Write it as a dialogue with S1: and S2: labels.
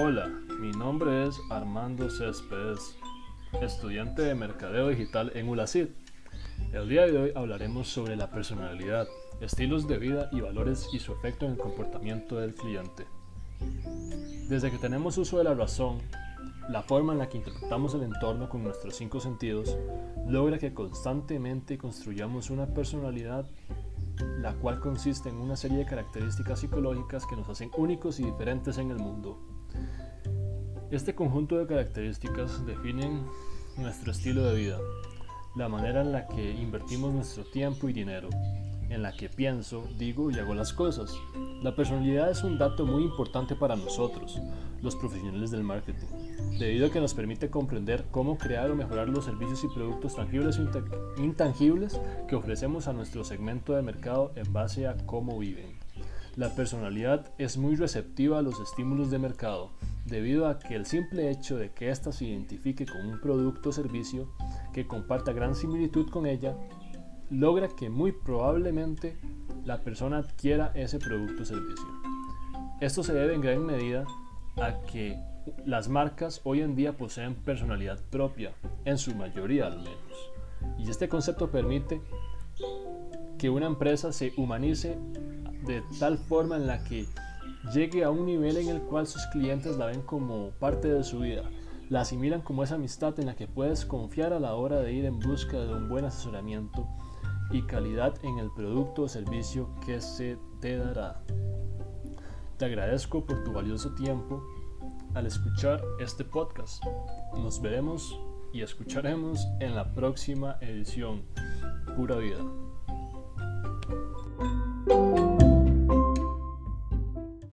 S1: Hola, mi nombre es Armando Céspedes, estudiante de Mercadeo Digital en ULACID. El día de hoy hablaremos sobre la personalidad, estilos de vida y valores y su efecto en el comportamiento del cliente. Desde que tenemos uso de la razón, la forma en la que interpretamos el entorno con nuestros cinco sentidos logra que constantemente construyamos una personalidad la cual consiste en una serie de características psicológicas que nos hacen únicos y diferentes en el mundo. Este conjunto de características definen nuestro estilo de vida, la manera en la que invertimos nuestro tiempo y dinero, en la que pienso, digo y hago las cosas. La personalidad es un dato muy importante para nosotros, los profesionales del marketing, debido a que nos permite comprender cómo crear o mejorar los servicios y productos tangibles e intangibles que ofrecemos a nuestro segmento de mercado en base a cómo viven. La personalidad es muy receptiva a los estímulos de mercado, debido a que el simple hecho de que ésta se identifique con un producto o servicio que comparta gran similitud con ella, logra que muy probablemente la persona adquiera ese producto o servicio. Esto se debe en gran medida a que las marcas hoy en día poseen personalidad propia, en su mayoría al menos. Y este concepto permite que una empresa se humanice de tal forma en la que llegue a un nivel en el cual sus clientes la ven como parte de su vida, la asimilan como esa amistad en la que puedes confiar a la hora de ir en busca de un buen asesoramiento y calidad en el producto o servicio que se te dará. Te agradezco por tu valioso tiempo al escuchar este podcast. Nos veremos y escucharemos en la próxima edición. Pura vida.